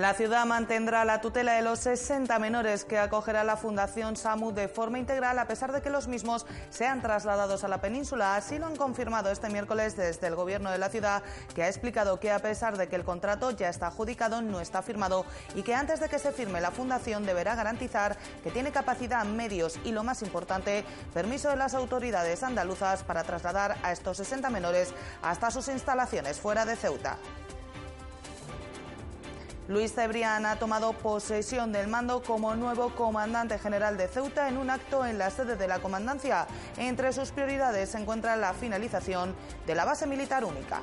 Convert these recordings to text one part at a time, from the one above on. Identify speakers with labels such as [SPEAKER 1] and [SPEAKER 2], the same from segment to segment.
[SPEAKER 1] La ciudad mantendrá la tutela de los 60 menores que acogerá la Fundación SAMU de forma integral a pesar de que los mismos sean trasladados a la península. Así lo han confirmado este miércoles desde el Gobierno de la ciudad, que ha explicado que a pesar de que el contrato ya está adjudicado, no está firmado y que antes de que se firme la Fundación deberá garantizar que tiene capacidad, medios y, lo más importante, permiso de las autoridades andaluzas para trasladar a estos 60 menores hasta sus instalaciones fuera de Ceuta. Luis Cebrián ha tomado posesión del mando como nuevo comandante general de Ceuta en un acto en la sede de la comandancia. Entre sus prioridades se encuentra la finalización de la base militar única.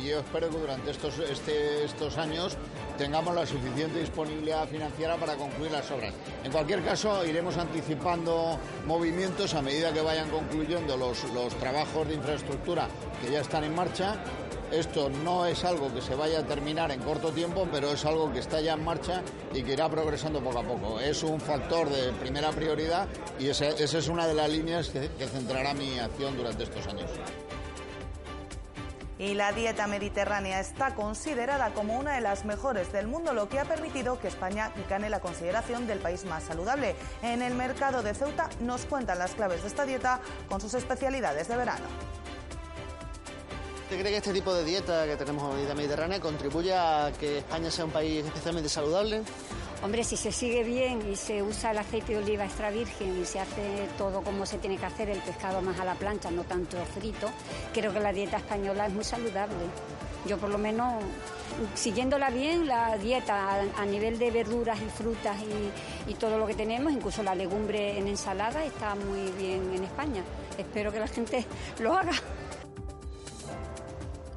[SPEAKER 2] Yo espero que durante estos, este, estos años tengamos la suficiente disponibilidad financiera para concluir las obras. En cualquier caso, iremos anticipando movimientos a medida que vayan concluyendo los, los trabajos de infraestructura que ya están en marcha esto no es algo que se vaya a terminar en corto tiempo, pero es algo que está ya en marcha y que irá progresando poco a poco. Es un factor de primera prioridad y esa, es una de las líneas que, que centrará mi acción durante estos años.
[SPEAKER 1] Y la dieta mediterránea está considerada como una de las mejores del mundo, lo que ha permitido que España gane la consideración del país más saludable. En el mercado de Ceuta nos cuentan las claves de esta dieta con sus especialidades de verano.
[SPEAKER 3] ¿Usted cree que este tipo de dieta que tenemos en la mediterránea contribuye a que España sea un país especialmente saludable?
[SPEAKER 4] Hombre, si se sigue bien y se usa el aceite de oliva extra virgen y se hace todo como se tiene que hacer, el pescado más a la plancha, no tanto frito, creo que la dieta española es muy saludable. Yo por lo menos, siguiéndola bien, la dieta a, nivel de verduras y frutas y, y todo lo que tenemos, incluso la legumbre en ensalada, está muy bien en España. Espero que la gente lo haga.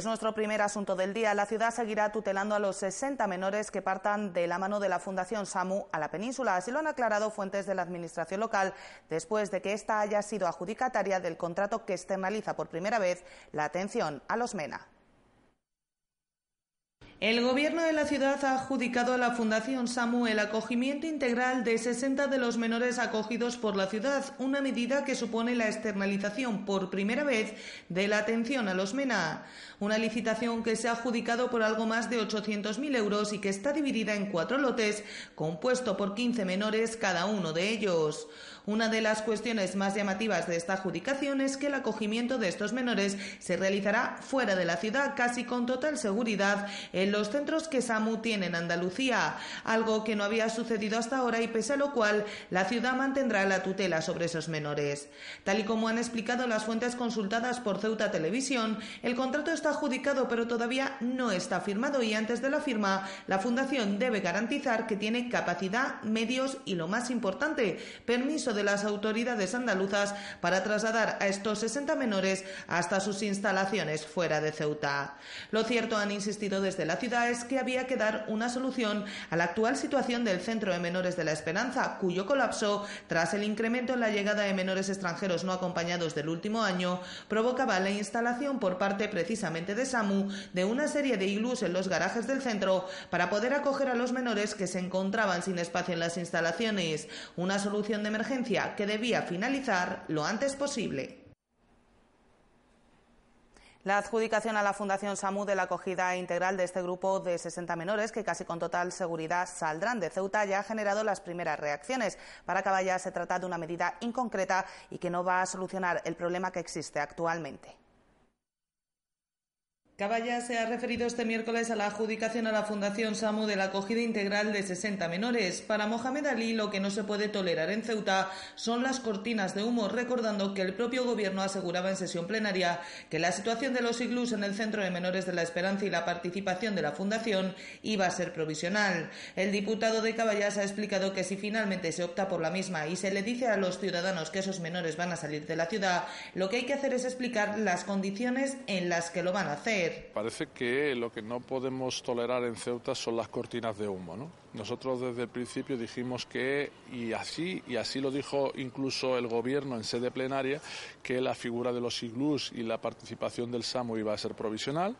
[SPEAKER 1] Es nuestro primer asunto del día. La ciudad seguirá tutelando a los 60 menores que partan de la mano de la Fundación SAMU a la península. Así lo han aclarado fuentes de la Administración local después de que ésta haya sido adjudicataria del contrato que externaliza por primera vez la atención a los MENA. El Gobierno de la ciudad ha adjudicado a la Fundación SAMU el acogimiento integral de 60 de los menores acogidos por la ciudad, una medida que supone la externalización por primera vez de la atención a los MENA. Una licitación que se ha adjudicado por algo más de 800.000 euros y que está dividida en cuatro lotes, compuesto por 15 menores cada uno de ellos. Una de las cuestiones más llamativas de esta adjudicación es que el acogimiento de estos menores se realizará fuera de la ciudad, casi con total seguridad, en los centros que SAMU tiene en Andalucía, algo que no había sucedido hasta ahora y pese a lo cual la ciudad mantendrá la tutela sobre esos menores. Tal y como han explicado las fuentes consultadas por Ceuta Televisión, el contrato está adjudicado pero todavía no está firmado y antes de la firma la Fundación debe garantizar que tiene capacidad, medios y lo más importante, permiso de las autoridades andaluzas para trasladar a estos 60 menores hasta sus instalaciones fuera de Ceuta. Lo cierto, han insistido desde la ciudad, es que había que dar una solución a la actual situación del Centro de Menores de la Esperanza, cuyo colapso, tras el incremento en la llegada de menores extranjeros no acompañados del último año, provocaba la instalación por parte precisamente de SAMU de una serie de iglús en los garajes del centro para poder acoger a los menores que se encontraban sin espacio en las instalaciones. Una solución de emergencia que debía finalizar lo antes posible. La adjudicación a la Fundación SAMU de la acogida integral de este grupo de 60 menores, que casi con total seguridad saldrán de Ceuta, ya ha generado las primeras reacciones. Para Caballa se trata de una medida inconcreta y que no va a solucionar el problema que existe actualmente. Caballa se ha referido este miércoles a la adjudicación a la Fundación SAMU de la acogida integral de 60 menores. Para Mohamed Ali, lo que no se puede tolerar en Ceuta son las cortinas de humo, recordando que el propio gobierno aseguraba en sesión plenaria que la situación de los iglús en el Centro de Menores de la Esperanza y la participación de la Fundación iba a ser provisional. El diputado de Caballas ha explicado que si finalmente se opta por la misma y se le dice a los ciudadanos que esos menores van a salir de la ciudad, lo que hay que hacer es explicar las condiciones en las que lo van a hacer.
[SPEAKER 5] Parece que lo que no podemos tolerar en Ceuta son las cortinas de humo, ¿no? Nosotros desde el principio dijimos que, y así, y así lo dijo incluso el gobierno en sede plenaria, que la figura de los iglús y la participación del SAMU iba a ser provisional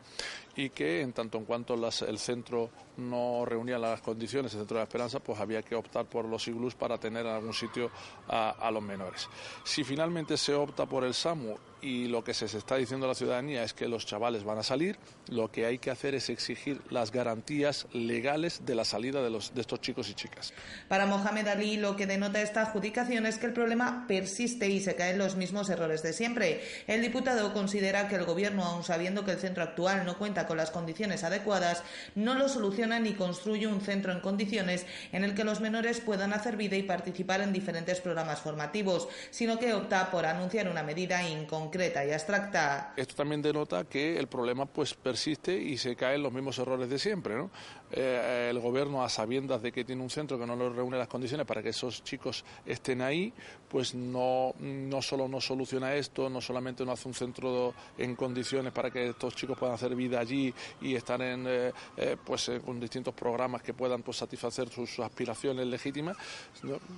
[SPEAKER 5] y que en tanto en cuanto el centro no reunía las condiciones, el centro de la esperanza, pues había que optar por los iglús para tener en algún sitio a, a los menores. Si finalmente se opta por el SAMU y lo que se está diciendo a la ciudadanía es que los chavales van a salir, lo que hay que hacer es exigir las garantías legales de la salida de, los, de estos chicos y chicas.
[SPEAKER 1] Para Mohamed Ali, lo que denota esta adjudicación es que el problema persiste y se caen los mismos errores de siempre. El diputado considera que el Gobierno, aun sabiendo que el centro actual no cuenta con las condiciones adecuadas, no lo soluciona ni construye un centro en condiciones en el que los menores puedan hacer vida y participar en diferentes programas formativos, sino que opta por anunciar una medida inconcreta y abstracta.
[SPEAKER 5] Esto también denota que el problema pues persiste y se caen los mismos errores de siempre. ¿no? Eh, el Gobierno, a sabiendas de que tiene un centro que no le reúne las condiciones para que esos chicos estén ahí, pues no, no solo no soluciona esto, no solamente no hace un centro en condiciones para que estos chicos puedan hacer vida allí y estar en, eh, eh, pues, con distintos programas que puedan pues, satisfacer sus, aspiraciones legítimas,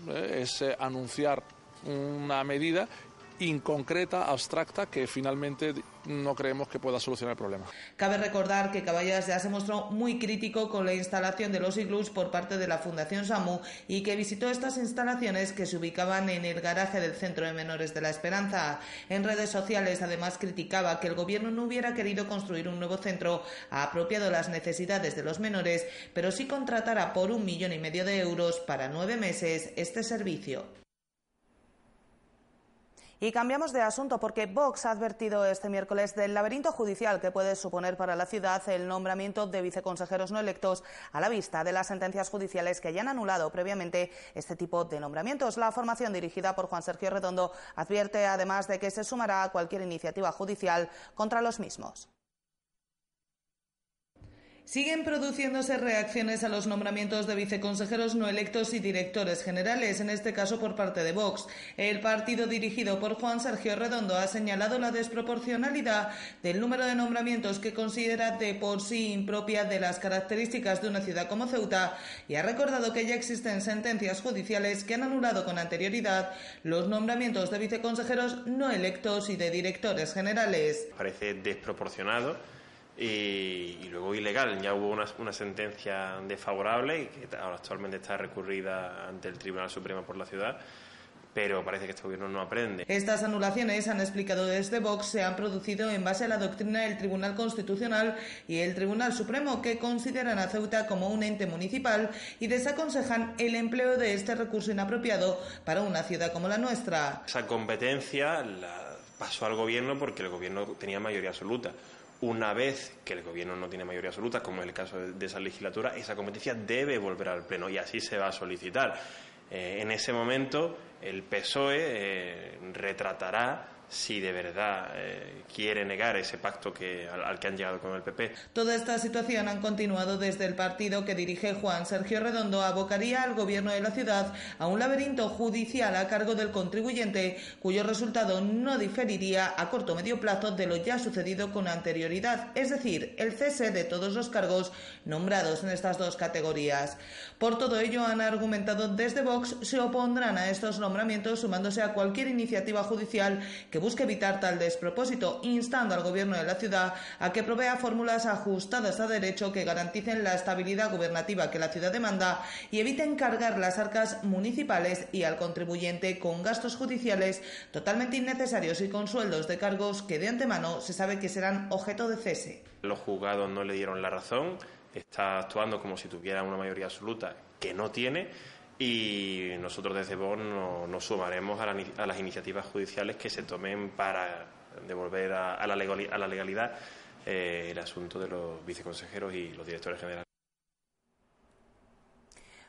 [SPEAKER 5] es anunciar una medida inconcreta, abstracta, que finalmente no creemos que pueda solucionar el problema.
[SPEAKER 1] Cabe recordar que Caballas ya se mostró muy crítico con la instalación de los iglús por parte de la Fundación SAMU y que visitó estas instalaciones que se ubicaban en el garaje del Centro de Menores de la Esperanza. En redes sociales además criticaba que el gobierno no hubiera querido construir un nuevo centro apropiado a las necesidades de los menores, pero sí contratara por un millón y medio de euros para nueve meses este servicio. Y cambiamos de asunto porque Vox ha advertido este miércoles del laberinto judicial que puede suponer para la ciudad el nombramiento de viceconsejeros no electos a la vista de las sentencias judiciales que hayan anulado previamente este tipo de nombramientos. La formación dirigida por Juan Sergio Redondo advierte además de que se sumará a cualquier iniciativa judicial contra los mismos. Siguen produciéndose reacciones a los nombramientos de viceconsejeros no electos y directores generales, en este caso por parte de Vox. El partido dirigido por Juan Sergio Redondo ha señalado la desproporcionalidad del número de nombramientos que considera de por sí impropia de las características de una ciudad como Ceuta y ha recordado que ya existen sentencias judiciales que han anulado con anterioridad los nombramientos de viceconsejeros no electos y de directores generales.
[SPEAKER 6] Parece desproporcionado y, luego ilegal. Ya hubo una, una, sentencia desfavorable y que ahora actualmente está recurrida ante el Tribunal Supremo por la ciudad. Pero parece que este gobierno no aprende.
[SPEAKER 1] Estas anulaciones, han explicado desde Vox, se han producido en base a la doctrina del Tribunal Constitucional y el Tribunal Supremo, que consideran a Ceuta como un ente municipal y desaconsejan el empleo de este recurso inapropiado para una ciudad como la nuestra.
[SPEAKER 6] Esa competencia la pasó al gobierno porque el gobierno tenía mayoría absoluta una vez que el gobierno no tiene mayoría absoluta, como es el caso de, esa legislatura, esa competencia debe volver al Pleno y así se va a solicitar. Eh, en ese momento, el PSOE eh, retratará si de verdad eh, quiere negar ese pacto que, al, que han llegado con el PP.
[SPEAKER 1] Toda esta situación han continuado desde el partido que dirige Juan Sergio Redondo abocaría al gobierno de la ciudad a un laberinto judicial a cargo del contribuyente cuyo resultado no diferiría a corto o medio plazo de lo ya sucedido con anterioridad, es decir, el cese de todos los cargos nombrados en estas dos categorías. Por todo ello han argumentado desde Vox se opondrán a estos nombramientos sumándose a cualquier iniciativa judicial que busque evitar tal despropósito, instando al Gobierno de la ciudad a que provea fórmulas ajustadas a derecho que garanticen la estabilidad gubernativa que la ciudad demanda y eviten cargar las arcas municipales y al contribuyente con gastos judiciales totalmente innecesarios y con sueldos de cargos que de antemano se sabe que serán objeto de cese.
[SPEAKER 6] Los juzgados no le dieron la razón, está actuando como si tuviera una mayoría absoluta que no tiene y nosotros desde Bonn nos, sumaremos a, las iniciativas judiciales que se tomen para devolver a, la, legalidad eh, el asunto de los viceconsejeros y los directores generales.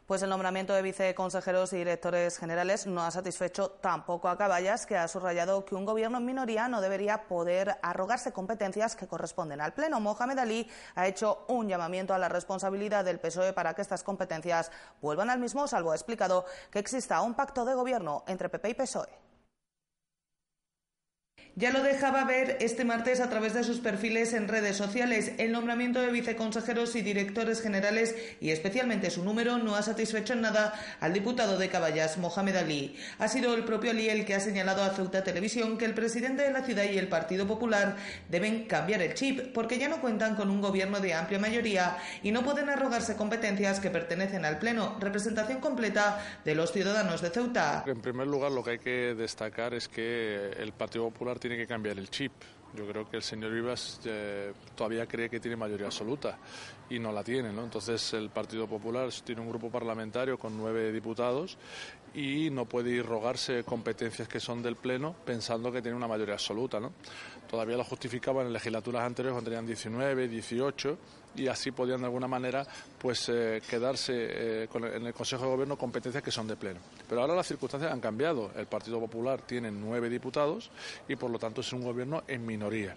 [SPEAKER 1] Pues el nombramiento de viceconsejeros y directores generales no ha satisfecho tampoco a Caballas, que ha subrayado que un gobierno en minoría no debería poder arrogarse competencias que corresponden al Pleno. Mohamed Ali ha hecho un llamamiento a la responsabilidad del PSOE para que estas competencias vuelvan al mismo, salvo ha explicado que exista un pacto de gobierno entre PP y PSOE. Ya lo dejaba ver este martes a través de sus perfiles en redes sociales. El nombramiento de viceconsejeros y directores generales y especialmente su número no ha satisfecho en nada al diputado de Caballas, Mohamed Ali. Ha sido el propio Ali el que ha señalado a Ceuta Televisión que el presidente de la ciudad y el Partido Popular deben cambiar el chip porque ya no cuentan con un gobierno de amplia mayoría y no pueden arrogarse competencias que pertenecen al Pleno, representación completa de los ciudadanos de Ceuta.
[SPEAKER 5] En primer lugar, lo que hay que destacar es que el Partido Popular tiene que cambiar el chip. Yo creo que el señor Rivas eh, todavía cree que tiene mayoría absoluta y no la tiene, ¿no? Entonces el Partido Popular tiene un grupo parlamentario con nueve diputados y no puede ir rogarse competencias que son del Pleno pensando que tiene una mayoría absoluta, ¿no? Todavía lo justificaban en legislaturas anteriores cuando tenían 19, 18 y así podían de alguna manera pues eh, quedarse eh, en el Consejo de Gobierno competencias que son de pleno. Pero ahora las circunstancias han cambiado. El Partido Popular tiene nueve diputados y por lo tanto es un gobierno en minoría.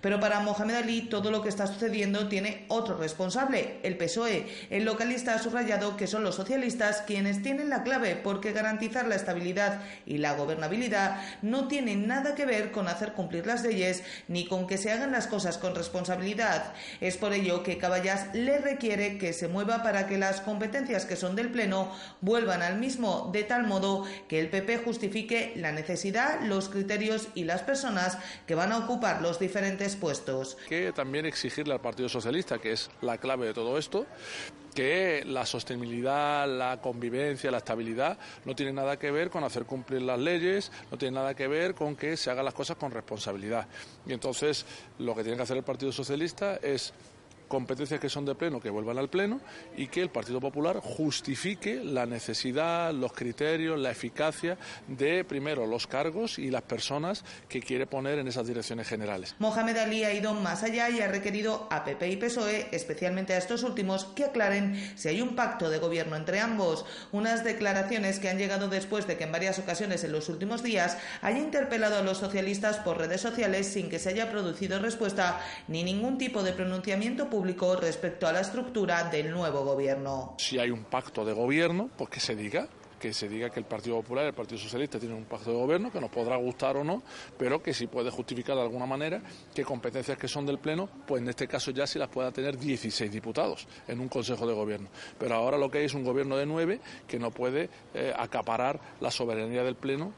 [SPEAKER 1] Pero para Mohamed Ali todo lo que está sucediendo tiene otro responsable, el PSOE. El localista ha subrayado que son los socialistas quienes tienen la clave porque garantizar la estabilidad y la gobernabilidad no tiene nada que ver con hacer cumplir las leyes ni con que se hagan las cosas con responsabilidad. Es por ello que Caballas le requiere que se mueva para que las competencias que son del Pleno vuelvan al mismo, de tal modo que el PP justifique la necesidad, los criterios y las personas que van a ocupar los diferentes puestos.
[SPEAKER 5] Que también exigirle al Partido Socialista, que es la clave de todo esto, que la sostenibilidad, la convivencia, la estabilidad no tiene nada que ver con hacer cumplir las leyes, no tiene nada que ver con que se hagan las cosas con responsabilidad. Y entonces lo que tiene que hacer el Partido Socialista es competencias que son de pleno que vuelvan al pleno y que el Partido Popular justifique la necesidad, los criterios, la eficacia de primero los cargos y las personas que quiere poner en esas direcciones generales.
[SPEAKER 1] Mohamed Ali ha ido más allá y ha requerido a PP y PSOE, especialmente a estos últimos, que aclaren si hay un pacto de gobierno entre ambos. Unas declaraciones que han llegado después de que en varias ocasiones en los últimos días haya interpelado a los socialistas por redes sociales sin que se haya producido respuesta ni ningún tipo de pronunciamiento público respecto a la estructura del nuevo gobierno.
[SPEAKER 5] Si hay un pacto de gobierno, pues que se diga, que se diga que el Partido Popular y el Partido Socialista tienen un pacto de gobierno, que nos podrá gustar o no, pero que sí puede justificar de alguna manera que competencias que son del Pleno, pues en este caso ya se las pueda tener 16 diputados en un Consejo de Gobierno. Pero ahora lo que hay es un gobierno de nueve que no puede eh, acaparar la soberanía del Pleno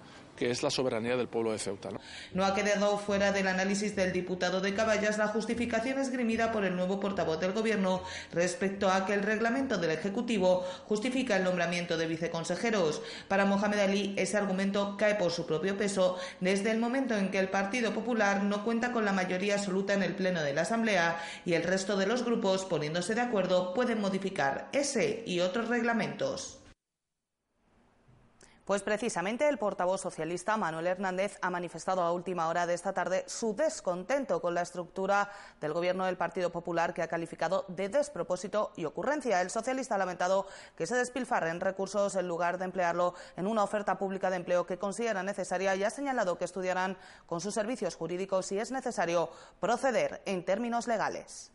[SPEAKER 5] Ceuta.
[SPEAKER 1] ¿no? ha quedado fuera del análisis del diputado de Caballas la justificación esgrimida por el nuevo portavoz del Gobierno respecto a que el reglamento del Ejecutivo justifica el nombramiento de viceconsejeros. Para Mohamed Ali, ese argumento cae por su propio peso desde el momento en que el Partido Popular no cuenta con la mayoría absoluta en el Pleno de la Asamblea y el resto de los grupos, poniéndose de acuerdo, pueden modificar ese y otros reglamentos. Pues precisamente el portavoz socialista Manuel Hernández ha manifestado a última hora de esta tarde su descontento con la estructura del gobierno del Partido Popular que ha calificado de despropósito y ocurrencia. El socialista ha lamentado que se despilfarren recursos en lugar de emplearlo en una oferta pública de empleo que considera necesaria y ha señalado que estudiarán con sus servicios jurídicos si es necesario proceder en términos legales.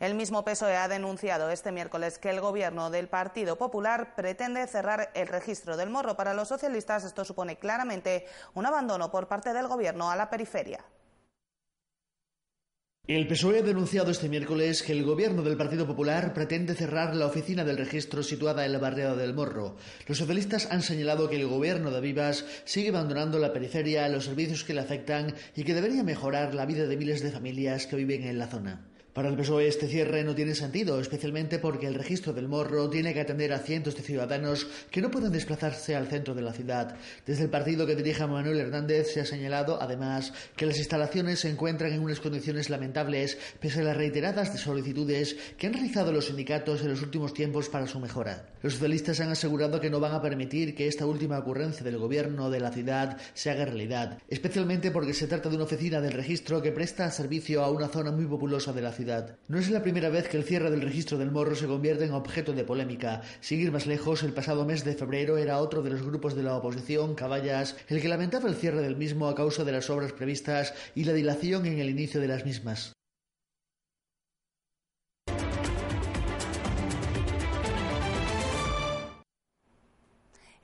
[SPEAKER 1] El mismo PSOE ha denunciado este miércoles que el gobierno del Partido Popular pretende cerrar el registro del morro. Para los socialistas esto supone claramente un abandono por parte del gobierno a la periferia.
[SPEAKER 7] El PSOE ha denunciado este miércoles que el gobierno del Partido Popular pretende cerrar la oficina del registro situada en la barriada del Morro. Los socialistas han señalado que el gobierno de Vivas sigue abandonando la periferia, los servicios que le afectan y que debería mejorar la vida de miles de familias que viven en la zona. Para el PSOE este cierre no tiene sentido, especialmente porque el registro del morro tiene que atender a cientos de ciudadanos que no pueden desplazarse al centro de la ciudad. Desde el partido que dirige Manuel Hernández se ha señalado, además, que las instalaciones se encuentran en unas condiciones lamentables pese a las reiteradas solicitudes que han realizado los sindicatos en los últimos tiempos para su mejora. Los socialistas han asegurado que no van a permitir que esta última ocurrencia del gobierno de la ciudad se haga realidad, especialmente porque se trata de una oficina del registro que presta servicio a una zona muy populosa de la ciudad no es la primera vez que el cierre del registro del morro se convierte en objeto de polémica. Seguir más lejos, el pasado mes de febrero era otro de los grupos de la oposición, Caballas, el que lamentaba el cierre del mismo a causa de las obras previstas y la dilación en el inicio de las mismas.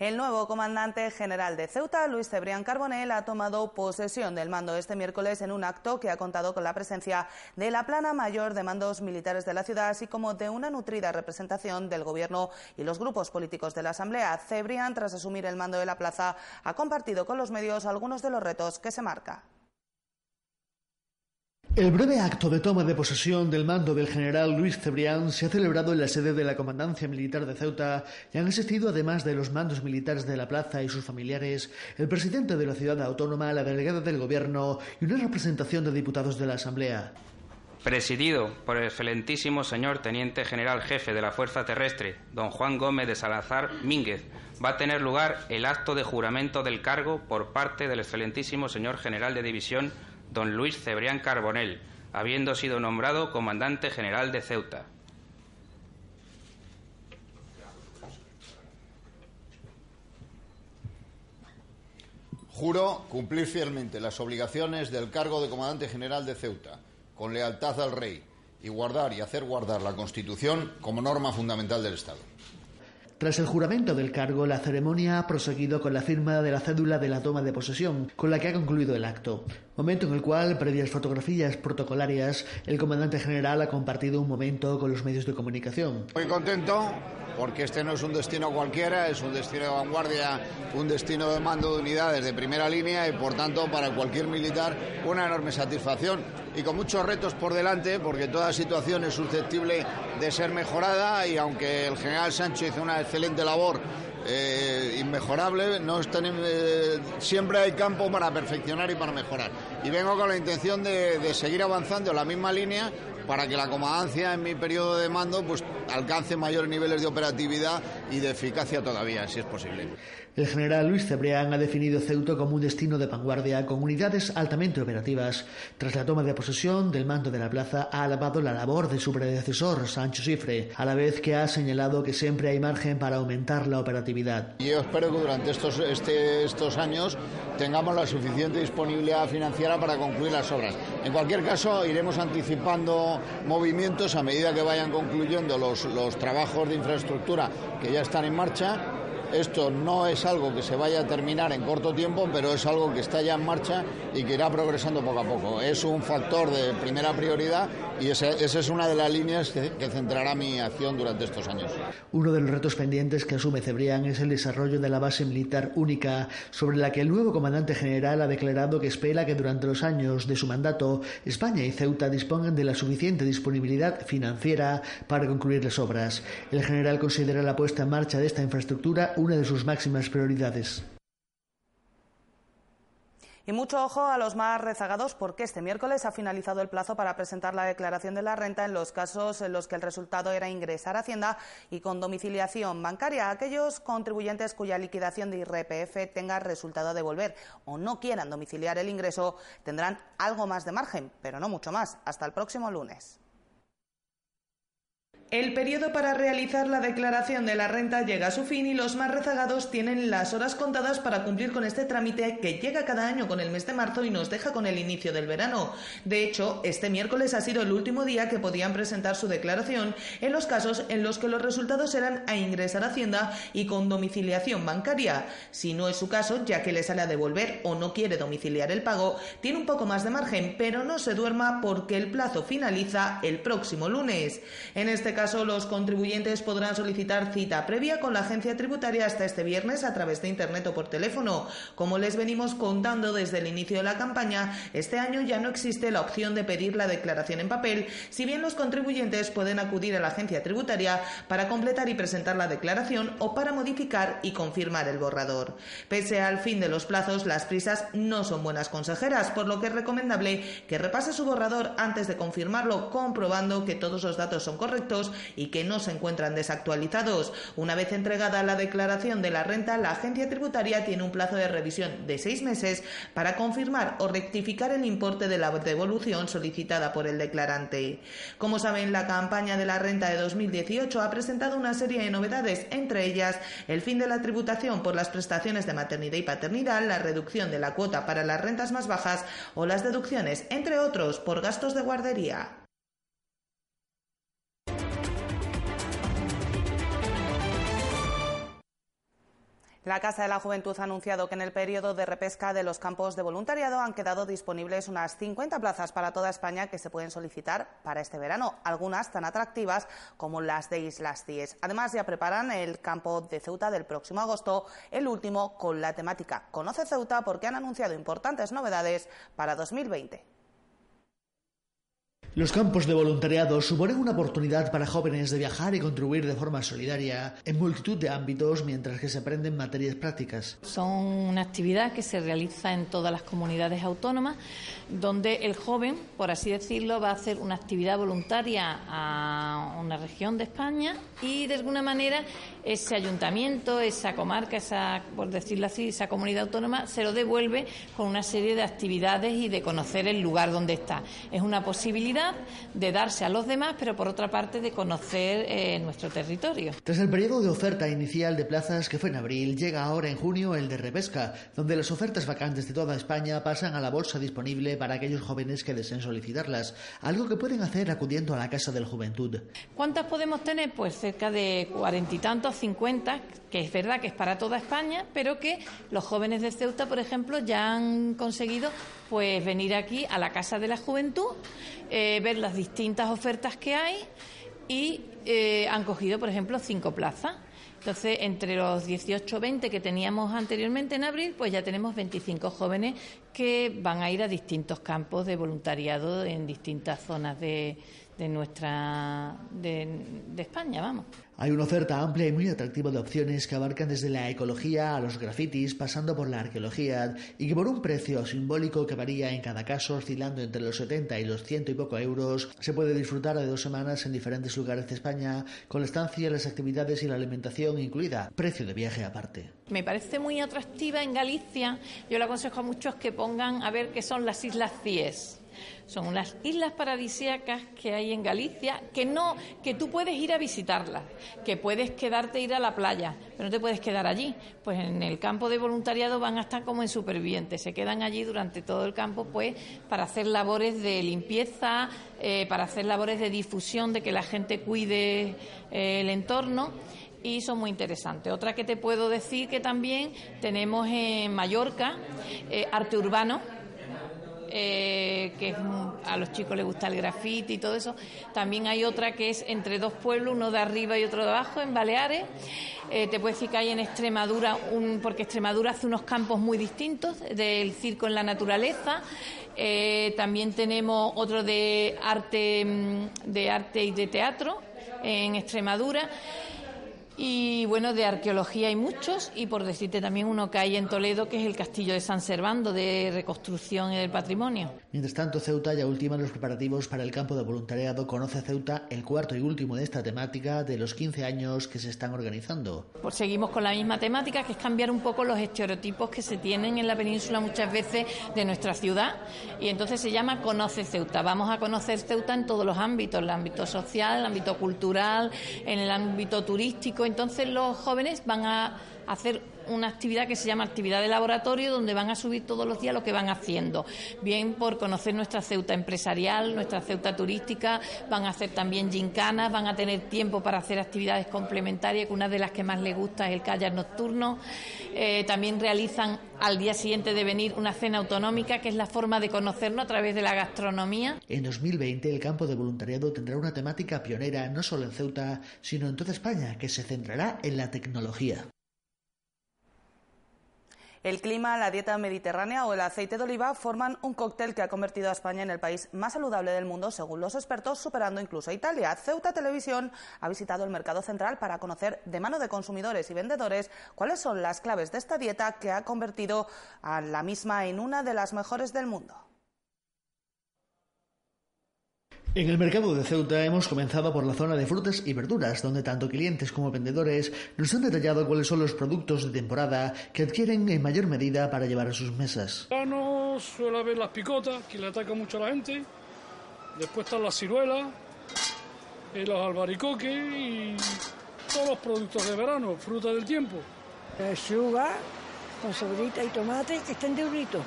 [SPEAKER 1] El nuevo comandante general de Ceuta, Luis Cebrián Carbonell, ha tomado posesión del mando este miércoles en un acto que ha contado con la presencia de la plana mayor de mandos militares de la ciudad, así como de una nutrida representación del Gobierno y los grupos políticos de la Asamblea. Cebrián, tras asumir el mando de la plaza, ha compartido con los medios algunos de los retos que se marca.
[SPEAKER 7] El breve acto de toma de posesión del mando del general Luis Cebrián se ha celebrado en la sede de la Comandancia Militar de Ceuta y han asistido, además de los mandos militares de la plaza y sus familiares, el presidente de la ciudad autónoma, la delegada del Gobierno y una representación de diputados de la Asamblea.
[SPEAKER 8] Presidido por el excelentísimo señor Teniente General Jefe de la Fuerza Terrestre, don Juan Gómez de Salazar Mínguez, va a tener lugar el acto de juramento del cargo por parte del excelentísimo señor General de División don Luis Cebrián Carbonell, habiendo sido nombrado comandante general de Ceuta.
[SPEAKER 2] Juro cumplir fielmente las obligaciones del cargo de comandante general de Ceuta, con lealtad al rey, y guardar y hacer guardar la Constitución como norma fundamental del Estado.
[SPEAKER 7] Tras el juramento del cargo, la ceremonia ha proseguido con la firma de la cédula de la toma de posesión, con la que ha concluido el acto. Momento en el cual, previas fotografías protocolarias, el comandante general ha compartido un momento con los medios de comunicación.
[SPEAKER 2] Muy contento porque este no es un destino cualquiera, es un destino de vanguardia, un destino de mando de unidades de primera línea y por tanto para cualquier militar una enorme satisfacción y con muchos retos por delante porque toda situación es susceptible de ser mejorada y aunque el general Sancho hizo una excelente labor eh, inmejorable, no eh, siempre hay campo para perfeccionar y para mejorar. Y vengo con la intención de, de seguir avanzando en la misma línea para que la comandancia en mi periodo de mando pues alcance mayores niveles de operatividad y de eficacia todavía, si es posible.
[SPEAKER 7] El general Luis Cebrián ha definido Ceuta como un destino de vanguardia con unidades altamente operativas. Tras la toma de posesión del mando de la plaza, ha alabado la labor de su predecesor, Sancho Cifre, a la vez que ha señalado que siempre hay margen para aumentar la operatividad.
[SPEAKER 2] Yo espero que durante estos, este, estos años tengamos la suficiente disponibilidad financiera para concluir las obras. En cualquier caso, iremos anticipando movimientos a medida que vayan concluyendo los, los trabajos de infraestructura que ya están en marcha esto no es algo que se vaya a terminar en corto tiempo, pero es algo que está ya en marcha y que irá progresando poco a poco. Es un factor de primera prioridad y esa, es una de las líneas que, centrará mi acción durante estos años.
[SPEAKER 7] Uno de los retos pendientes que asume Cebrián es el desarrollo de la base militar única, sobre la que el nuevo comandante general ha declarado que espera que durante los años de su mandato España y Ceuta dispongan de la suficiente disponibilidad financiera para concluir las obras. El general considera la puesta en marcha de esta infraestructura una de sus máximas prioridades.
[SPEAKER 1] Y mucho ojo a los más rezagados porque este miércoles ha finalizado el plazo para presentar la declaración de la renta en los casos en los que el resultado era ingresar a Hacienda y con domiciliación bancaria. Aquellos contribuyentes cuya liquidación de IRPF tenga resultado a devolver o no quieran domiciliar el ingreso tendrán algo más de margen, pero no mucho más. Hasta el próximo lunes. El periodo para realizar la declaración de la renta llega a su fin y los más rezagados tienen las horas contadas para cumplir con este trámite que llega cada año con el mes de marzo y nos deja con el inicio del verano. De hecho, este miércoles ha sido el último día que podían presentar su declaración en los casos en los que los resultados eran a ingresar a Hacienda y con domiciliación bancaria. Si no es su caso, ya que le sale a devolver o no quiere domiciliar el pago, tiene un poco más de margen, pero no se duerma porque el plazo finaliza el próximo lunes. En este caso, caso, los contribuyentes podrán solicitar cita previa con la agencia tributaria hasta este viernes a través de Internet o por teléfono. Como les venimos contando desde el inicio de la campaña, este año ya no existe la opción de pedir la declaración en papel, si bien los contribuyentes pueden acudir a la agencia tributaria para completar y presentar la declaración o para modificar y confirmar el borrador. Pese al fin de los plazos, las prisas no son buenas consejeras, por lo que es recomendable que repase su borrador antes de confirmarlo, comprobando que todos los datos son correctos y que no se encuentran desactualizados. Una vez entregada la declaración de la renta, la agencia tributaria tiene un plazo de revisión de seis meses para confirmar o rectificar el importe de la devolución solicitada por el declarante. Como saben, la campaña de la renta de 2018 ha presentado una serie de novedades, entre ellas el fin de la tributación por las prestaciones de maternidad y paternidad, la reducción de la cuota para las rentas más bajas o las deducciones, entre otros, por gastos de guardería. La Casa de la Juventud ha anunciado que en el periodo de repesca de los campos de voluntariado han quedado disponibles unas 50 plazas para toda España que se pueden solicitar para este verano, algunas tan atractivas como las de Islas Cies. Además, ya preparan el campo de Ceuta del próximo agosto, el último con la temática Conoce Ceuta porque han anunciado importantes novedades para 2020.
[SPEAKER 7] Los campos de voluntariado suponen una oportunidad para jóvenes de viajar y contribuir de forma solidaria en multitud de ámbitos mientras que se aprenden materias prácticas.
[SPEAKER 9] Son una actividad que se realiza en todas las comunidades autónomas donde el joven, por así decirlo, va a hacer una actividad voluntaria a una región de España y de alguna manera ese ayuntamiento, esa comarca, esa, por decirlo así, esa comunidad autónoma se lo devuelve con una serie de actividades y de conocer el lugar donde está. Es una posibilidad de darse a los demás, pero por otra parte de conocer eh, nuestro territorio.
[SPEAKER 7] Tras el periodo de oferta inicial de plazas que fue en abril, llega ahora en junio el de repesca, donde las ofertas vacantes de toda España pasan a la bolsa disponible para aquellos jóvenes que deseen solicitarlas, algo que pueden hacer acudiendo a la Casa de la Juventud.
[SPEAKER 9] ¿Cuántas podemos tener? Pues cerca de cuarenta y tantos, cincuenta, que es verdad que es para toda España, pero que los jóvenes de Ceuta, por ejemplo, ya han conseguido pues venir aquí a la Casa de la Juventud, eh, ver las distintas ofertas que hay y eh, han cogido, por ejemplo, cinco plazas. Entonces, entre los 18 o 20 que teníamos anteriormente en abril, pues ya tenemos 25 jóvenes que van a ir a distintos campos de voluntariado en distintas zonas de, de nuestra de, España, vamos.
[SPEAKER 7] Hay una oferta amplia y muy atractiva de opciones que abarcan desde la ecología a los grafitis, pasando por la arqueología y que por un precio simbólico que varía en cada caso, oscilando entre los 70 y los ciento y poco euros, se puede disfrutar de dos semanas en diferentes lugares de España, con la estancia, las actividades y la alimentación incluida, precio de viaje aparte.
[SPEAKER 9] Me parece muy atractiva en Galicia. Yo le aconsejo a muchos que pongan a ver qué son las Islas Cies son unas islas paradisíacas que hay en Galicia que no, que tú puedes ir a visitarlas, que puedes quedarte ir a la playa, pero no te puedes quedar allí. Pues en el campo de voluntariado van a estar como en supervivientes, se quedan allí durante todo el campo, pues para hacer labores de limpieza, eh, para hacer labores de difusión, de que la gente cuide eh, el entorno y son muy interesantes. Otra que te puedo decir que también tenemos en Mallorca, eh, arte urbano, eh, que a los chicos les gusta el grafiti y todo eso. También hay otra que es entre dos pueblos, uno de arriba y otro de abajo, en Baleares. Eh, te puedo decir que hay en Extremadura, un, porque Extremadura hace unos campos muy distintos del circo en la naturaleza. Eh, también tenemos otro de arte, mm, de arte y de teatro en Extremadura. Y bueno, de arqueología hay muchos, y por decirte también uno que hay en Toledo, que es el Castillo de San Servando, de reconstrucción y del patrimonio.
[SPEAKER 7] Mientras tanto, Ceuta ya ultima los preparativos para el campo de voluntariado Conoce Ceuta, el cuarto y último de esta temática de los 15 años que se están organizando.
[SPEAKER 9] Pues seguimos con la misma temática, que es cambiar un poco los estereotipos que se tienen en la península muchas veces de nuestra ciudad, y entonces se llama Conoce Ceuta. Vamos a conocer Ceuta en todos los ámbitos, el ámbito social, el ámbito cultural, en el ámbito turístico entonces los jóvenes van a hacer una actividad que se llama actividad de laboratorio, donde van a subir todos los días lo que van haciendo. Bien por conocer nuestra ceuta empresarial, nuestra ceuta turística, van a hacer también gincanas, van a tener tiempo para hacer actividades complementarias, que una de las que más les gusta es el kayak nocturno. Eh, también realizan al día siguiente de venir una cena autonómica, que es la forma de conocernos a través de la gastronomía.
[SPEAKER 7] En 2020 el campo de voluntariado tendrá una temática pionera no solo en Ceuta, sino en toda España, que se centrará en la tecnología.
[SPEAKER 1] El clima, la dieta mediterránea o el aceite de oliva forman un cóctel que ha convertido a España en el país más saludable del mundo, según los expertos, superando incluso a Italia. Ceuta Televisión ha visitado el mercado central para conocer de mano de consumidores y vendedores cuáles son las claves de esta dieta que ha convertido a la misma en una de las mejores del mundo.
[SPEAKER 7] En el mercado de Ceuta hemos comenzado por la zona de frutas y verduras, donde tanto clientes como vendedores nos han detallado cuáles son los productos de temporada que adquieren en mayor medida para llevar a sus mesas.
[SPEAKER 10] Verano suele haber las picotas, que le ataca mucho a la gente. Después están las ciruelas, y los albaricoques y todos los productos de verano, fruta del tiempo.
[SPEAKER 11] Lechuga, con sobrita y tomate que estén de urito.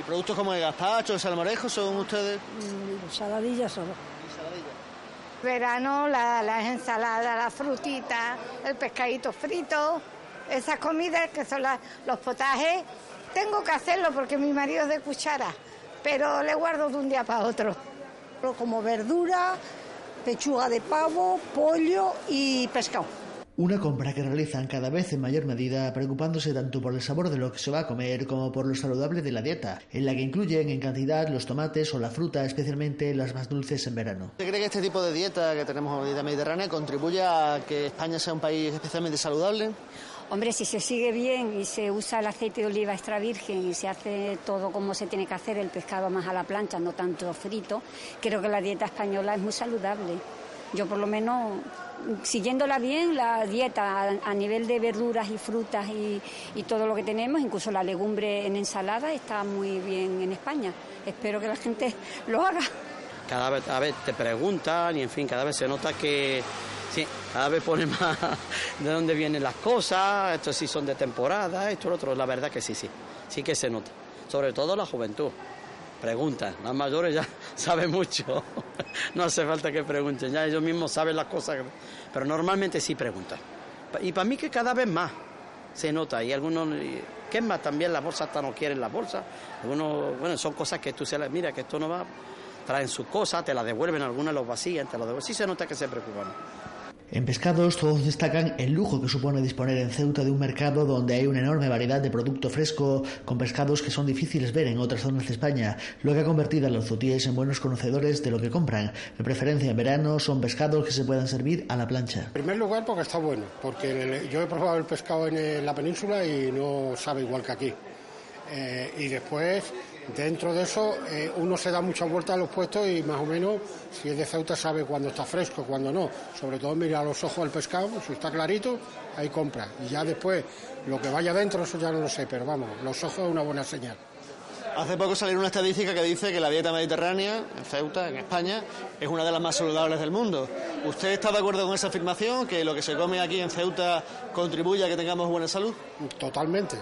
[SPEAKER 3] ¿Y productos como el gazpacho, el salmorejo son ustedes?
[SPEAKER 11] Mm, saladillas solo.
[SPEAKER 12] Verano, la- las ensaladas, las frutitas, el pescadito frito, esas comidas que son las- los potajes. Tengo que hacerlo porque mi marido es de cuchara, pero le guardo de un día para otro.
[SPEAKER 11] Como verdura, pechuga de pavo, pollo y pescado.
[SPEAKER 7] Una compra que realizan cada vez en mayor medida, preocupándose tanto por el sabor de lo que se va a comer como por lo saludable de la dieta, en la que incluyen en cantidad los tomates o la fruta, especialmente las más dulces en verano.
[SPEAKER 3] ¿Usted cree que este tipo de dieta que tenemos de Mediterránea contribuye a que España sea un país especialmente saludable?
[SPEAKER 4] Hombre, si se sigue bien y se usa el aceite de oliva extra virgen y se hace todo como se tiene que hacer, el pescado más a la plancha, no tanto frito, creo que la dieta española es muy saludable. Yo por lo menos, siguiéndola bien, la dieta a, nivel de verduras y frutas y, y todo lo que tenemos, incluso la legumbre en ensalada, está muy bien en España. Espero que la gente lo haga.
[SPEAKER 13] cada vez, a vez te preguntan y en fin, cada vez se nota que sí, cada vez pone más de dónde vienen las cosas, esto sí son de temporada, esto lo otro, la verdad que sí, sí, sí que se nota, sobre todo la juventud. Preguntan, las mayores ya saben mucho, no hace falta que pregunten, ya ellos mismos saben las cosas, pero normalmente sí preguntan. Y para mí que cada vez más se nota, y algunos, ¿qué más? También las bolsas hasta no quieren las bolsas, algunos, bueno, son cosas que tú se las, mira que esto no va, traen sus cosas, te las devuelven, algunas los vacían, te las devuelven. Sí se nota que se preocupan.
[SPEAKER 7] En pescados todos destacan el lujo que supone disponer en Ceuta de un mercado donde hay una enorme variedad de producto fresco con pescados que son difíciles ver en otras zonas de España, lo que ha convertido a los zutíes en buenos conocedores de lo que compran. De preferencia en verano son pescados que se puedan servir a la plancha.
[SPEAKER 14] En primer lugar porque está bueno, porque yo he probado el pescado en, la península y no sabe igual que aquí. Eh, y después, dentro de eso, eh, uno se da muchas vueltas a los puestos y más o menos, si es de Ceuta, sabe cuándo está fresco, cuándo no. Sobre todo mira a los ojos al pescado, si está clarito, ahí compra. Y ya después, lo que vaya dentro, eso ya no lo sé, pero vamos, los ojos es una buena señal.
[SPEAKER 3] Hace poco salió una estadística que dice que la dieta mediterránea, en Ceuta, en España, es una de las más saludables del mundo. ¿Usted está de acuerdo con esa afirmación, que lo que se come aquí en Ceuta contribuye a que tengamos buena salud?
[SPEAKER 14] Totalmente.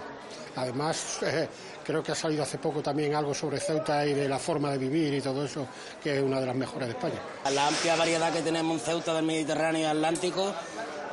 [SPEAKER 14] Además, eh, creo que ha salido hace poco también algo sobre Ceuta y de la forma de vivir y todo eso, que es una de las mejores de España.
[SPEAKER 15] La amplia variedad que tenemos en Ceuta del Mediterráneo y Atlántico,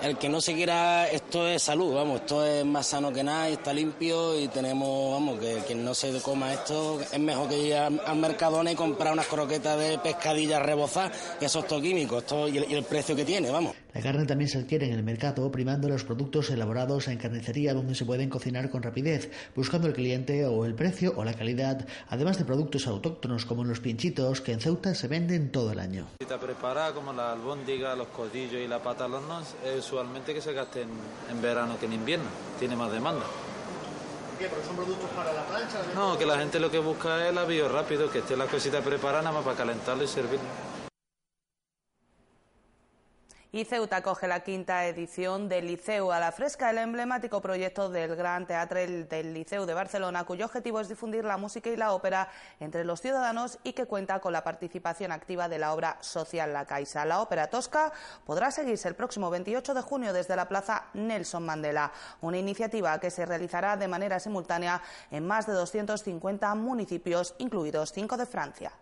[SPEAKER 15] el que no se quiera, esto es salud, vamos, esto es más sano que nada y está limpio y tenemos, vamos, que quien no se coma esto es mejor que ir al Mercadona y comprar unas croquetas de pescadillas rebozadas, que eso es todo químico, esto, y el precio que tiene, vamos.
[SPEAKER 7] La carne también se adquiere en el mercado primando los productos elaborados en carnicería donde se pueden cocinar con rapidez, buscando el cliente o el precio o la calidad, además de productos autóctonos como los pinchitos que en Ceuta se venden todo el año.
[SPEAKER 16] Cita preparada como la albóndiga, los codillos y la pata al horno es usualmente que se gasten en verano que en invierno, tiene más demanda.
[SPEAKER 3] ¿Qué? ¿Porque son productos para la plancha?
[SPEAKER 16] No, que la gente lo que busca es el avío rápido, que esté la cosita preparada nada más para calentarlo y servirlo.
[SPEAKER 1] Y Ceuta coge la quinta edición del Liceu a la Fresca, el emblemático proyecto del Gran Teatro del Liceu de Barcelona, cuyo objetivo es difundir la música y la ópera entre los ciudadanos y que cuenta con la participación activa de la obra social La Caixa. La ópera tosca podrá seguirse el próximo 28 de junio desde la Plaza Nelson Mandela, una iniciativa que se realizará de manera simultánea en más de 250 municipios, incluidos cinco de Francia.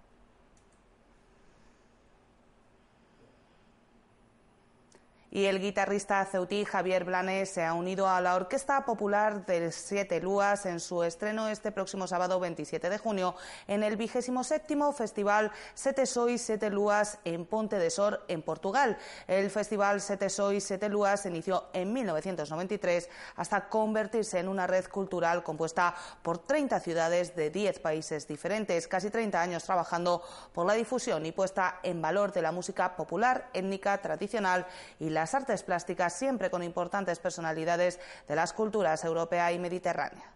[SPEAKER 1] Y el guitarrista ceutí Javier Blanes se ha unido a la Orquesta Popular del Siete Lúas en su estreno este próximo sábado 27 de junio en el vigésimo séptimo Festival Sete Sois Sete Lúas en Ponte de Sor, en Portugal. El Festival Sete Sois Sete Lúas se inició en 1993 hasta convertirse en una red cultural compuesta por 30 ciudades de 10 países diferentes, casi 30 años trabajando por la difusión y puesta en valor de la música popular, étnica, tradicional y la las artes plásticas, siempre con importantes personalidades de las culturas europea y mediterránea.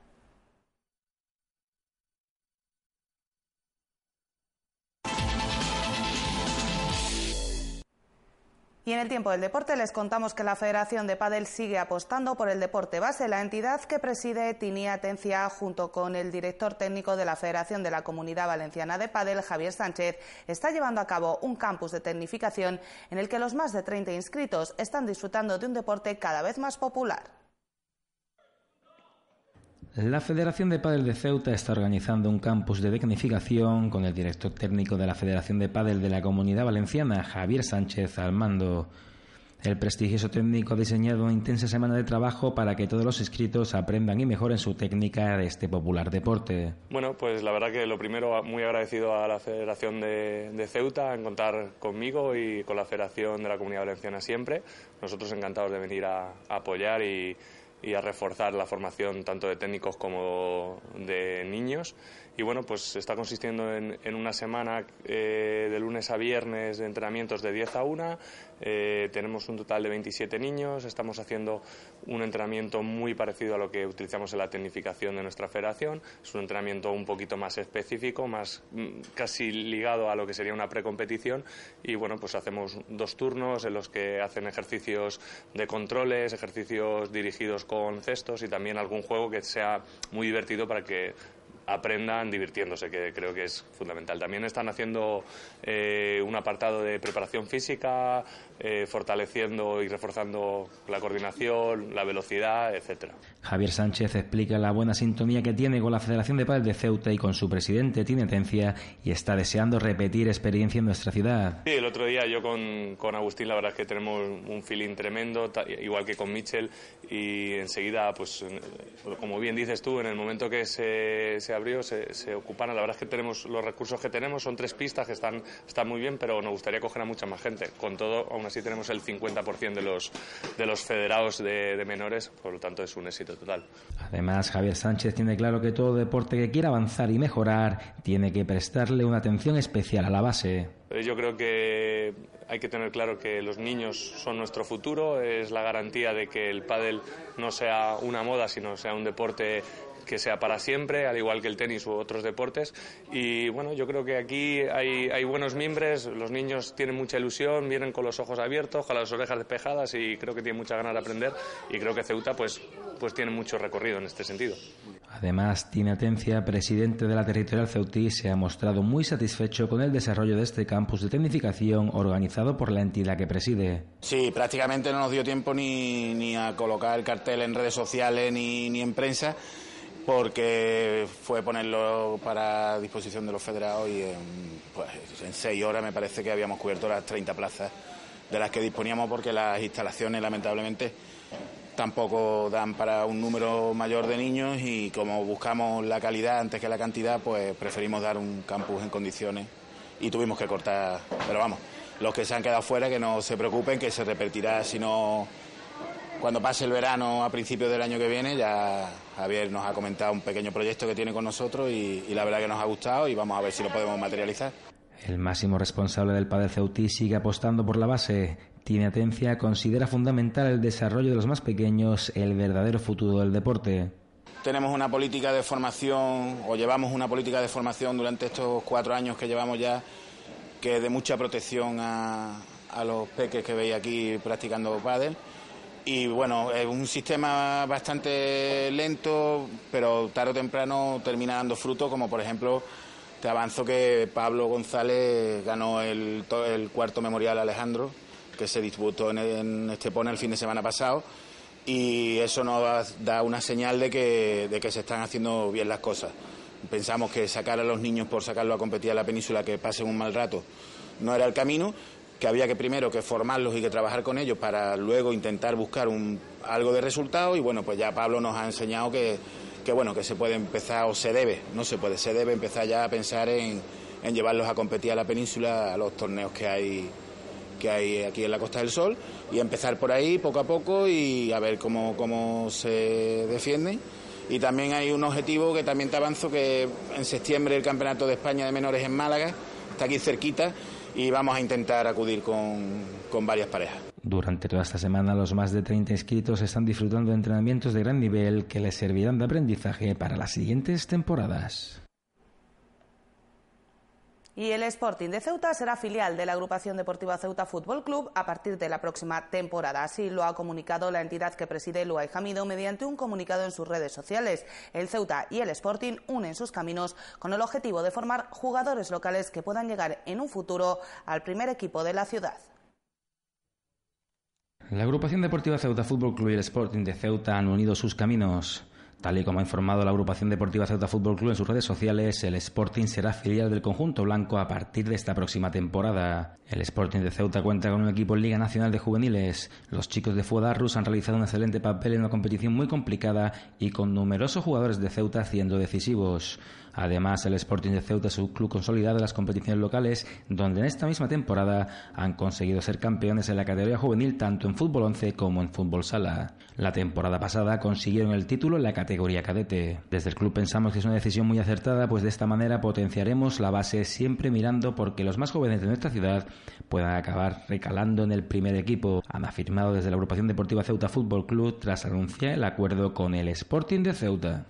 [SPEAKER 1] Y en el tiempo del deporte les contamos que la Federación de Padel sigue apostando por el deporte base. La entidad que preside Tini Atencia, junto con el director técnico de la Federación de la Comunidad Valenciana de Padel, Javier Sánchez, está llevando a cabo un campus de tecnificación en el que los más de 30 inscritos están disfrutando de un deporte cada vez más popular.
[SPEAKER 17] La Federación de Padel de Ceuta está organizando un campus de tecnificación con el director técnico de la Federación de Padel de la Comunidad Valenciana, Javier Sánchez, al mando. El prestigioso técnico ha diseñado una intensa semana de trabajo para que todos los inscritos aprendan y mejoren su técnica de este popular deporte.
[SPEAKER 18] Bueno, pues la verdad que lo primero, muy agradecido a la Federación de, Ceuta en contar conmigo y con la Federación de la Comunidad Valenciana siempre. Nosotros encantados de venir a apoyar y y a reforzar la formación tanto de técnicos como de niños y bueno, pues está consistiendo en, una semana eh, de lunes a viernes de entrenamientos de 10 a 1. Eh, tenemos un total de 27 niños. Estamos haciendo un entrenamiento muy parecido a lo que utilizamos en la tecnificación de nuestra federación. Es un entrenamiento un poquito más específico, más mm, casi ligado a lo que sería una precompetición. Y bueno, pues hacemos dos turnos en los que hacen ejercicios de controles, ejercicios dirigidos con cestos y también algún juego que sea muy divertido para que aprendan divirtiéndose, que creo que es fundamental. También están haciendo eh, un apartado de preparación física, eh, fortaleciendo y reforzando la coordinación, la velocidad, etcétera.
[SPEAKER 17] Javier Sánchez explica la buena sintonía que tiene con la Federación de Padres de Ceuta y con su presidente Tinetencia y está deseando repetir experiencia en nuestra ciudad.
[SPEAKER 18] Sí, el otro día yo con, con Agustín la verdad es que tenemos un feeling tremendo, igual que con Mitchell y enseguida, pues como bien dices tú, en el momento que se, se abrió se, se ocuparon, la verdad es que tenemos los recursos que tenemos, son tres pistas que están, están muy bien, pero nos gustaría coger a mucha más gente. Con todo, aún así tenemos el 50% de los, de los federados de, menores, por lo tanto es un éxito total.
[SPEAKER 17] Además, Javier Sánchez tiene claro que todo deporte que quiera avanzar y mejorar tiene que prestarle una atención especial a la base.
[SPEAKER 18] Eh, yo creo que hay que tener claro que los niños son nuestro futuro, es la garantía de que el pádel no sea una moda, sino sea un deporte que sea para siempre, al igual que el tenis u otros deportes. Y bueno, yo creo que aquí hay, hay buenos miembros, los niños tienen mucha ilusión, vienen con los ojos abiertos, con las orejas despejadas y creo que tienen mucha ganas de aprender y creo que Ceuta pues, pues tiene mucho recorrido en este sentido.
[SPEAKER 17] Además, Tina Atencia, presidente de la territorial Ceutí, se ha mostrado muy satisfecho con el desarrollo de este campus de tecnificación organizado por la entidad que preside.
[SPEAKER 19] Sí, prácticamente no nos dio tiempo ni, ni a colocar el cartel en redes sociales ni, ni en prensa porque fue ponerlo para disposición de los federados y en, pues, en seis horas me parece que habíamos cubierto las 30 plazas de las que disponíamos porque las instalaciones lamentablemente tampoco dan para un número mayor de niños y como buscamos la calidad antes que la cantidad, pues preferimos dar un campus en condiciones y tuvimos que cortar, pero vamos, los que se han quedado fuera que no se preocupen, que se repetirá si no cuando pase el verano a principios del año que viene, ya Javier nos ha comentado un pequeño proyecto que tiene con nosotros y, la verdad que nos ha gustado y vamos a ver si lo podemos materializar.
[SPEAKER 17] El máximo responsable del Padre Ceutí sigue apostando por la base. Tiene atencia, considera fundamental el desarrollo de los más pequeños, el verdadero futuro del deporte.
[SPEAKER 19] Tenemos una política de formación, o llevamos una política de formación durante estos cuatro años que llevamos ya, que es de mucha protección a, a los peques que veis aquí practicando pádel. Y bueno, es un sistema bastante lento, pero tarde o temprano termina dando fruto, como por ejemplo te avanzo que Pablo González ganó el, cuarto memorial Alejandro, que se disputó en, en el fin de semana pasado y eso nos da una señal de que, de que se están haciendo bien las cosas. Pensamos que sacar a los niños por sacarlo a competir a la península, que pasen un mal rato, no era el camino, que había que primero que formarlos y que trabajar con ellos para luego intentar buscar un, algo de resultado y bueno, pues ya Pablo nos ha enseñado que, que bueno, que se puede empezar o se debe, no se puede, se debe empezar ya a pensar en, llevarlos a competir a la península a los torneos que hay que hay aquí en la Costa del Sol y empezar por ahí poco a poco y a ver cómo, cómo se defienden. Y también hay un objetivo que también te avanzo, que en septiembre el Campeonato de España de Menores en Málaga, está aquí cerquita, y vamos a intentar acudir con, con varias parejas.
[SPEAKER 17] Durante toda esta semana los más de 30 inscritos están disfrutando de entrenamientos de gran nivel que les servirán de aprendizaje para las siguientes temporadas.
[SPEAKER 1] Y el Sporting de Ceuta será filial de la agrupación deportiva Ceuta Fútbol Club a partir de la próxima temporada. Así lo ha comunicado la entidad que preside Luay Jamido mediante un comunicado en sus redes sociales. El Ceuta y el Sporting unen sus caminos con el objetivo de formar jugadores locales que puedan llegar en un futuro al primer equipo de la ciudad.
[SPEAKER 17] La agrupación deportiva Ceuta Fútbol Club y el Sporting de Ceuta han unido sus caminos. Tal y como ha informado la agrupación deportiva Ceuta Fútbol Club en sus redes sociales, el Sporting será filial del conjunto blanco a partir de esta próxima temporada. El Sporting de Ceuta cuenta con un equipo en Liga Nacional de Juveniles. Los chicos de Fuadarrus han realizado un excelente papel en una competición muy complicada y con numerosos jugadores de Ceuta siendo decisivos. Además, el Sporting de Ceuta es un club consolidado en las competiciones locales, donde en esta misma temporada han conseguido ser campeones en la categoría juvenil tanto en fútbol 11 como en fútbol sala. La temporada pasada consiguieron el título en la categoría cadete. Desde el club pensamos que es una decisión muy acertada, pues de esta manera potenciaremos la base siempre mirando porque los más jóvenes de nuestra ciudad puedan acabar recalando en el primer equipo. Han afirmado desde la agrupación deportiva Ceuta Fútbol Club tras anunciar el acuerdo con el Sporting de Ceuta.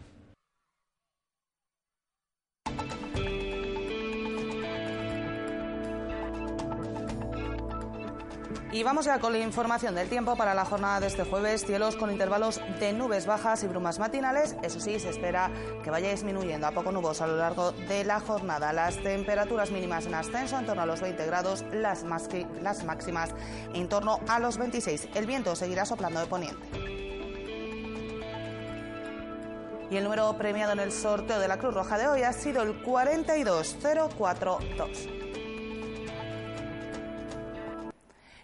[SPEAKER 1] Y vamos ya con la información del tiempo para la jornada de este jueves. Cielos con intervalos de nubes bajas y brumas matinales. Eso sí, se espera que vaya disminuyendo a poco nuboso a lo largo de la jornada. Las temperaturas mínimas en ascenso en torno a los 20 grados, las, las máximas en torno a los 26. El viento seguirá soplando de poniente. Y el número premiado en el sorteo de la Cruz Roja de hoy ha sido el 42042.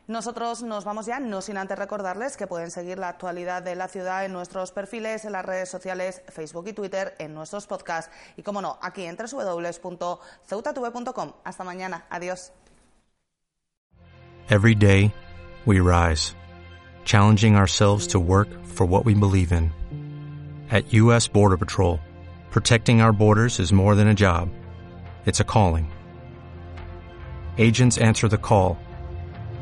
[SPEAKER 1] Nosotros nos vamos ya, no sin antes recordarles que pueden seguir la actualidad de la ciudad en nuestros perfiles, en las redes sociales, Facebook y Twitter, en nuestros podcasts y, como no, aquí en www.ceutatv.com. Hasta mañana. Adiós.
[SPEAKER 20] Every day, we rise, challenging ourselves to work for what we believe in. At U.S. Border Patrol, protecting our borders is more than a job, it's a calling. Agents answer the call